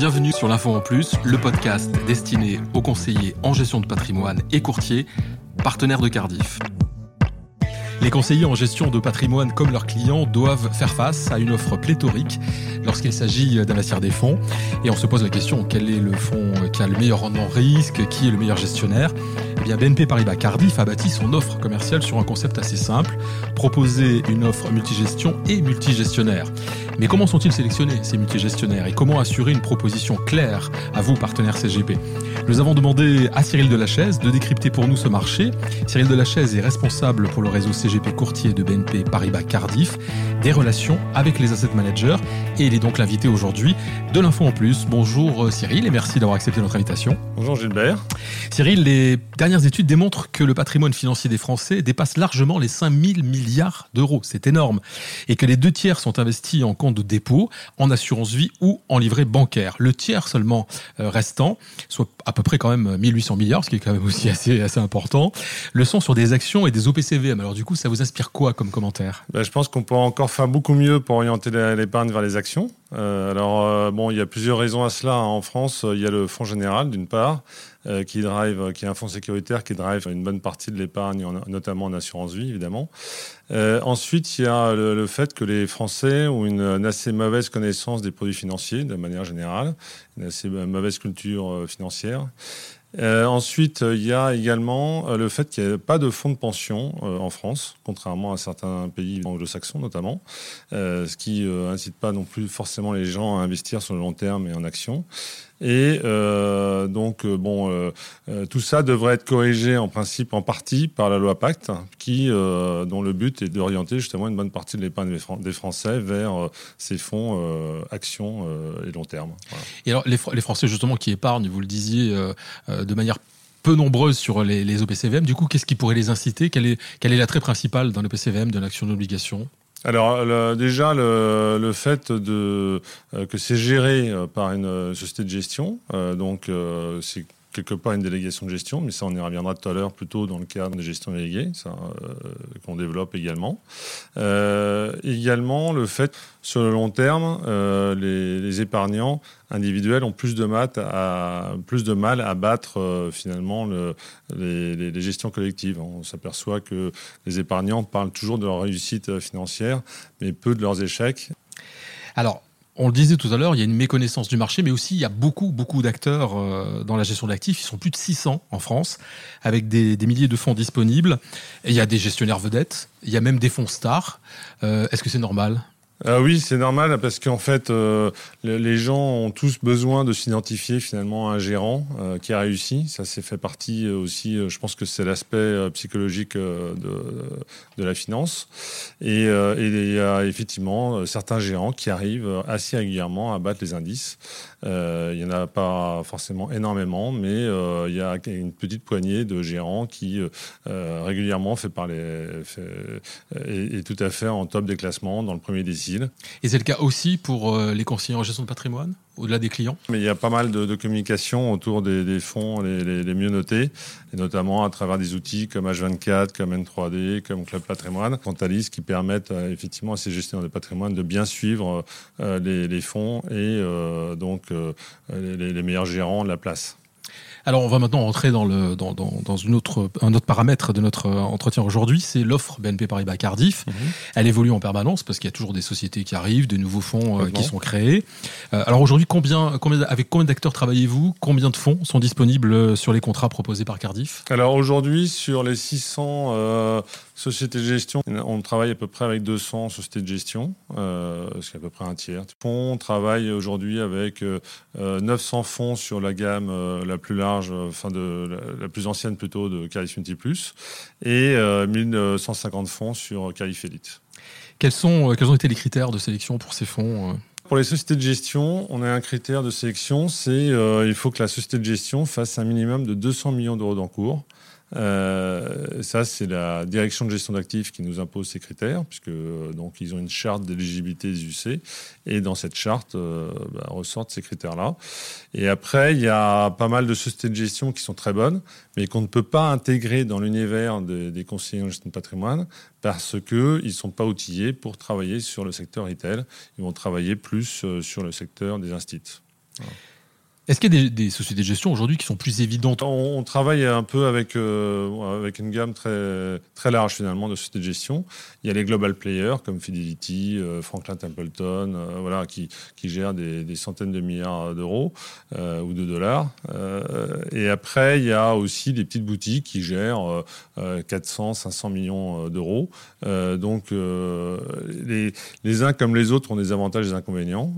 bienvenue sur l'Info en Plus, le podcast destiné aux conseillers en gestion de patrimoine et courtiers, partenaires de Cardiff. Les conseillers en gestion de patrimoine comme leurs clients doivent faire face à une offre pléthorique lorsqu'il s'agit d'investir des fonds. Et on se pose la question, quel est le fonds qui a le meilleur rendement risque Qui est le meilleur gestionnaire? Eh bien, BNP Paribas Cardiff a bâti son offre commerciale sur un concept assez simple, proposer une offre multigestion et multigestionnaire. Mais comment sont-ils sélectionnés, ces multigestionnaires, et comment assurer une proposition claire à vous, partenaires CGP Nous avons demandé à Cyril Delachaise de décrypter pour nous ce marché. Cyril Delachaise est responsable pour le réseau CGP courtier de BNP Paribas Cardiff, des relations avec les asset managers, et il est donc l'invité aujourd'hui de l'Info en Plus. Bonjour euh, Cyril, et merci d'avoir accepté notre invitation. Bonjour Gilbert. Cyril, les dernières études démontrent que le patrimoine financier des Français dépasse largement les 5000 milliards d'euros. C'est énorme. Et que les deux tiers sont investis en compte de dépôt, en assurance vie ou en livret bancaire. Le tiers seulement euh, restant, soit à peu près quand même 1800 milliards, ce qui est quand même aussi assez, assez important, le sont sur des actions et des OPCVM. Alors du coup, ça vous inspire quoi comme commentaire? Ben, Je pense qu'on peut encore faire beaucoup mieux pour orienter l'épargne vers les actions. Euh, alors, euh, bon, il y a plusieurs raisons à cela. En France, il y a le Fonds général, d'une part, euh, qui drive, qui est un fonds sécuritaire qui drive une bonne partie de l'épargne, notamment en assurance vie, évidemment. Euh, ensuite, il y a le, fait que les Français ont une, assez mauvaise connaissance des produits financiers, de manière générale, une assez mauvaise culture euh, financière. Euh, ensuite, il y a également euh, le fait qu'il n'y a pas de fonds de pension euh, en France, contrairement à certains pays anglo-saxons notamment, ce qui incite pas non plus forcément les gens à investir sur le long terme et en actions. Et donc, bon, tout ça devrait être corrigé en principe en partie par la loi Pacte, qui, dont le but est d'orienter justement une bonne partie de l'épargne des Français vers ces fonds actions et long terme. Et alors, les, Français justement qui épargnent, vous le disiez, euh, de manière peu nombreuse sur les, les, OPCVM. Du coup, qu'est-ce qui pourrait les inciter? Quel est, quel est l'attrait principal d'un OPCVM, de l'action d'obligation alors déjà le, fait de euh, que c'est géré euh, par une société de gestion, donc c'est quelque part une délégation de gestion, mais ça on y reviendra tout à l'heure plutôt dans le cadre de gestion déléguée, ça qu'on développe également. également le fait sur le long terme, les, les, épargnants individuels ont plus de, mal à battre euh, finalement le, les, gestions collectives. On s'aperçoit que les épargnants parlent toujours de leur réussite euh, financière, mais peu de leurs échecs. Alors, on le disait tout à l'heure, il y a une méconnaissance du marché, mais aussi il y a beaucoup, beaucoup d'acteurs euh, dans la gestion d'actifs. Ils sont plus de 600 en France, avec des, milliers de fonds disponibles. Il y a des gestionnaires vedettes, il y a même des fonds stars. Est-ce que c'est normal? Ah oui, c'est normal parce qu'en fait, euh, les gens ont tous besoin de s'identifier finalement à un gérant euh, qui a réussi. Ça, c'est fait partie euh, aussi. je pense que c'est l'aspect psychologique de, de, la finance. Et, il y a effectivement certains gérants qui arrivent assez régulièrement à battre les indices. Il y en a pas forcément énormément, mais il y a une petite poignée de gérants qui régulièrement fait parler, est, tout à fait en top des classements dans le premier décile. Et c'est le cas aussi pour euh, les conseillers en gestion de patrimoine, au-delà des clients Mais il y a pas mal de, communication autour des, fonds les, mieux notés, et notamment à travers des outils comme H24, comme N3D, comme Club Patrimoine, qui permettent euh, effectivement à ces gestionnaires de patrimoine de bien suivre euh, les, fonds et donc les meilleurs gérants de la place. Alors, on va maintenant rentrer dans, le, dans, dans, une autre, un autre paramètre de notre entretien aujourd'hui, c'est l'offre BNP Paribas Cardiff. Mhm. Elle évolue en permanence parce qu'il y a toujours des sociétés qui arrivent, de nouveaux fonds euh, qui sont créés. Euh, alors aujourd'hui, combien, combien, avec combien d'acteurs travaillez-vous? Combien de fonds sont disponibles sur les contrats proposés par Cardiff? Alors aujourd'hui, sur les 600 euh, sociétés de gestion, on travaille à peu près avec 200 sociétés de gestion, euh, ce qui est à peu près un tiers. On travaille aujourd'hui avec 900 fonds sur la gamme la plus large enfin de la, plus ancienne plutôt de Carif Multi Plus, et 1150 euh, fonds sur Carif Elite. Quels, sont, euh, quels ont été les critères de sélection pour ces fonds euh pour les sociétés de gestion, on a un critère de sélection, c'est il faut que la société de gestion fasse un minimum de 200 millions d'euros d'encours. Euh, ça, c'est la direction de gestion d'actifs qui nous impose ces critères, puisque euh, donc ils ont une charte d'éligibilité des UC, et dans cette charte euh, bah, ressortent ces critères-là. Et après, il y a pas mal de sociétés de gestion qui sont très bonnes, mais qu'on ne peut pas intégrer dans l'univers des, conseillers en gestion de patrimoine parce qu'ils ne sont pas outillés pour travailler sur le secteur retail. Ils vont travailler plus sur le secteur des instituts. Est-ce qu'il y a des, sociétés de gestion aujourd'hui qui sont plus évidentes on, travaille un peu avec, euh, avec une gamme très, très large finalement de sociétés de gestion. Il y a les global players comme Fidelity, euh, Franklin Templeton, euh, voilà, qui, qui gèrent des, des, centaines de milliards d'euros ou de dollars. et après, il y a aussi des petites boutiques qui gèrent 400, 500 millions d'euros. donc les, les uns comme les autres ont des avantages et des inconvénients.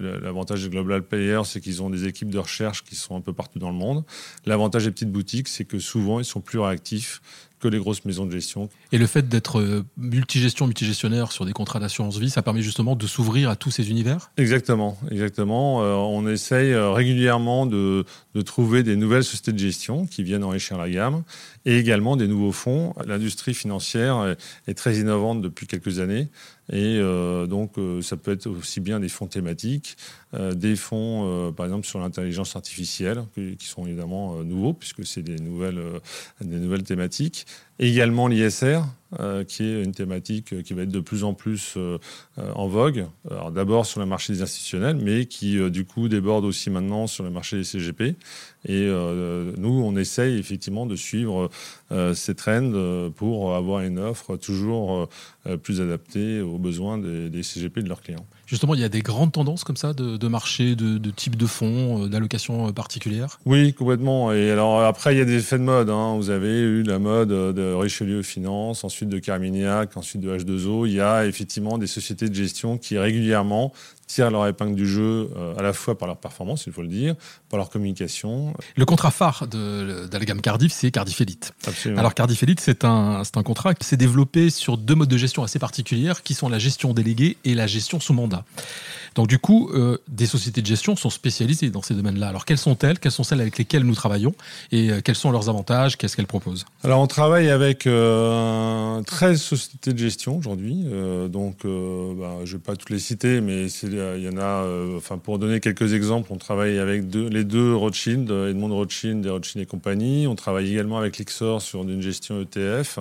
L'avantage des global players, c'est qu'ils ont des équipes de recherche qui sont un peu partout dans le monde. L'avantage des petites boutiques, c'est que souvent, ils sont plus réactifs que les grosses maisons de gestion. Et le fait d'être euh, multigestion, multigestionnaire sur des contrats d'assurance vie, ça permet justement de s'ouvrir à tous ces univers? Exactement, exactement. Euh, on essaye euh, régulièrement de, de, trouver des nouvelles sociétés de gestion qui viennent enrichir la gamme et également des nouveaux fonds. L'industrie financière est, très innovante depuis quelques années et donc ça peut être aussi bien des fonds thématiques, des fonds par exemple sur l'intelligence artificielle qui, sont évidemment nouveaux puisque c'est des nouvelles, des nouvelles thématiques également l'ISR, euh, qui est une thématique qui va être de plus en plus euh, en vogue. d'abord sur le marché des institutionnels, mais qui euh, du coup déborde aussi maintenant sur le marché des CGP. Et nous, on essaye effectivement de suivre ces trends pour avoir une offre toujours plus adaptée aux besoins des, des CGP de leurs clients. Justement, il y a des grandes tendances comme ça de, marché, de, type de fonds, euh, d'allocations euh, particulières Oui, complètement. Et alors après, il y a des effets de mode. Hein. Vous avez eu la mode de Richelieu Finance, ensuite de Carmignac, ensuite de H2O. Il y a effectivement des sociétés de gestion qui régulièrement tirent leur épingle du jeu euh, à la fois par leur performance, il faut le dire, par leur communication. Le contrat phare de, de la gamme Cardiff, c'est Cardiff Elite. Absolument. Alors Cardiff Elite, c'est un, un contrat qui s'est développé sur deux modes de gestion assez particulières, qui sont la gestion déléguée et la gestion sous mandat. Donc du coup, euh, des sociétés de gestion sont spécialisées dans ces domaines-là. Alors quelles sont-elles? Quelles sont celles avec lesquelles nous travaillons? Et euh, quels sont leurs avantages? Qu'est-ce qu'elles proposent? Alors on travaille avec euh, 13 sociétés de gestion aujourd'hui. Donc bah, je ne vais pas toutes les citer, mais il y en a, enfin pour donner quelques exemples, on travaille avec les deux Rothschild, Edmond Rothschild et Rothschild et compagnie. On travaille également avec Lixor sur une gestion ETF.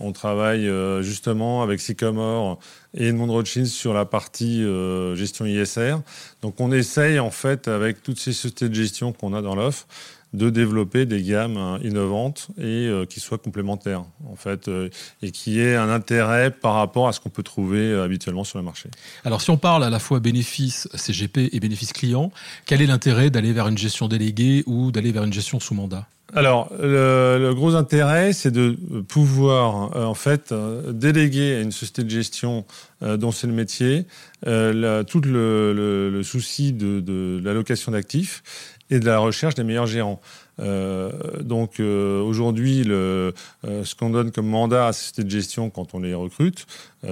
On travaille justement avec Sycomore et Edmond Rothschild sur la partie euh, gestion ISR. Donc on essaye en fait avec toutes ces sociétés de gestion qu'on a dans l'offre de développer des gammes hein, innovantes et euh, qui soient complémentaires en fait euh, et qui aient un intérêt par rapport à ce qu'on peut trouver habituellement sur le marché. Alors si on parle à la fois bénéfice CGP et bénéfice client, quel est l'intérêt d'aller vers une gestion déléguée ou d'aller vers une gestion sous mandat? Alors, le, gros intérêt, c'est de pouvoir, euh, en fait, euh, déléguer à une société de gestion euh, dont c'est le métier tout le, souci de, de l'allocation d'actifs et de la recherche des meilleurs gérants. Euh, donc euh, aujourd'hui, euh, ce qu'on donne comme mandat à ces sociétés de gestion quand on les recrute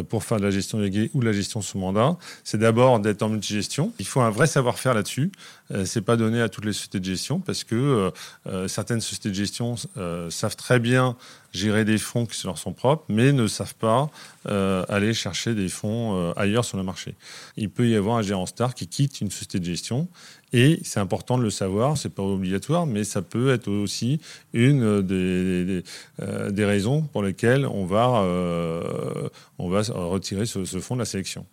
pour faire de la gestion déléguée ou de la gestion sous mandat, c'est d'abord d'être en multigestion. Il faut un vrai savoir-faire là-dessus. c'est pas donné à toutes les sociétés de gestion parce que certaines sociétés de gestion savent très bien gérer des fonds qui leur sont propres, mais ne savent pas aller chercher des fonds ailleurs sur le marché. Il peut y avoir un gérant star qui quitte une société de gestion et c'est important de le savoir, c'est pas obligatoire, mais ça peut être aussi une des, des, euh, des raisons pour lesquelles on va, euh, on va retirer ce, ce, fonds de la sélection.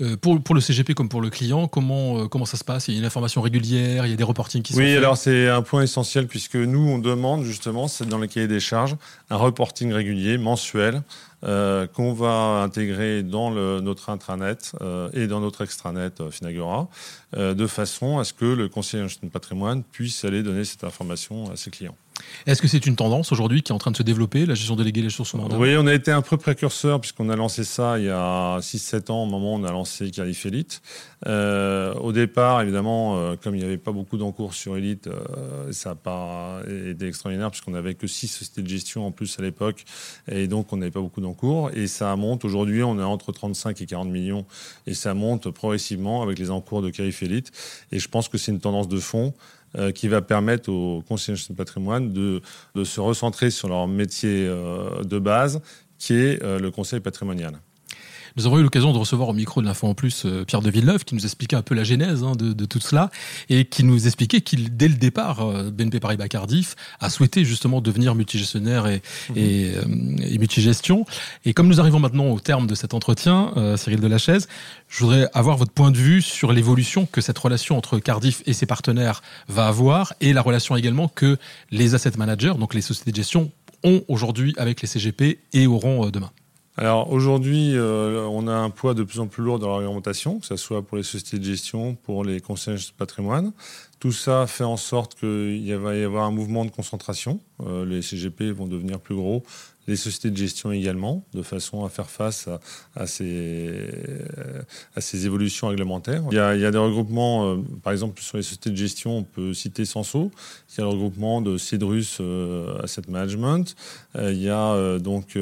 Euh, pour, pour, le CGP comme pour le client, comment, comment ça se passe? Il y a une information régulière, il y a des reportings qui sont Oui, alors c'est un point essentiel puisque nous, on demande justement, c'est dans le cahier des charges, un reporting régulier, mensuel, euh, qu'on va intégrer dans notre intranet euh, et dans notre extranet euh, Finagora, de façon à ce que le conseiller de patrimoine puisse aller donner cette information à ses clients. Est-ce que c'est une tendance aujourd'hui qui est en train de se développer, la gestion déléguée des ressources mandat Oui, on a été un peu précurseur puisqu'on a lancé ça il y a 6-7 ans, au moment où on a lancé Carif Elite. Euh, au départ, évidemment, euh, comme il n'y avait pas beaucoup d'encours sur Elite, euh, ça n'a pas été extraordinaire puisqu'on n'avait que 6 sociétés de gestion en plus à l'époque et donc on n'avait pas beaucoup d'encours. Et ça monte, aujourd'hui, on est entre 35 et 40 millions et ça monte progressivement avec les encours de Carif Elite. Et je pense que c'est une tendance de fond. Euh, qui va permettre aux conseillers de patrimoine de, se recentrer sur leur métier euh, de base, qui est euh, le conseil patrimonial. Nous avons eu l'occasion de recevoir au micro de l'Info en Plus euh, Pierre de Villeneuve qui nous expliquait un peu la genèse hein, de, tout cela et qui nous expliquait qu'il, dès le départ, euh, BNP Paribas Cardiff a souhaité justement devenir multigestionnaire et, mmh. et, et, multigestion. Et comme nous arrivons maintenant au terme de cet entretien, Cyril Delachaise, je voudrais avoir votre point de vue sur l'évolution que cette relation entre Cardiff et ses partenaires va avoir et la relation également que les asset managers, donc les sociétés de gestion, ont aujourd'hui avec les CGP et auront euh, demain alors aujourd'hui, euh, on a un poids de plus en plus lourd dans la réglementation, que ce soit pour les sociétés de gestion, pour les conseils de patrimoine. Tout ça fait en sorte qu'il va y avoir un mouvement de concentration. Euh, les CGP vont devenir plus gros, les sociétés de gestion également, de façon à faire face à, à, ces, évolutions réglementaires. Il y, a, des regroupements, euh, par exemple sur les sociétés de gestion, on peut citer Senso, y a le regroupement de Cedrus euh, Asset Management, euh, il y a donc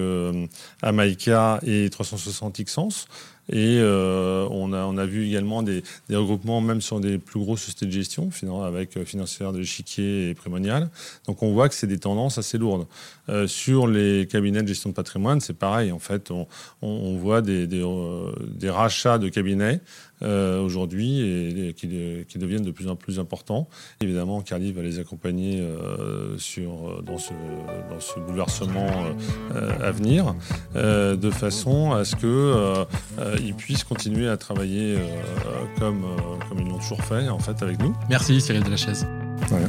Amaika et 360 Xsense. Et euh, on, a, on a vu également des, regroupements, même sur des plus grosses sociétés de gestion, avec euh, Financière de l'échiquier et Prémonial. Donc on voit que c'est des tendances assez lourdes. Euh, sur les cabinets de gestion de patrimoine, c'est pareil. En fait, on, voit des, des, rachats de cabinets euh, aujourd'hui et, qui, qui, deviennent de plus en plus importants. Évidemment, Carly va les accompagner euh, sur, dans, ce, dans ce bouleversement à venir, de façon à ce qu'ils puissent continuer à travailler comme, comme ils l'ont toujours fait en fait avec nous. Merci Cyril Delachaise. Voilà.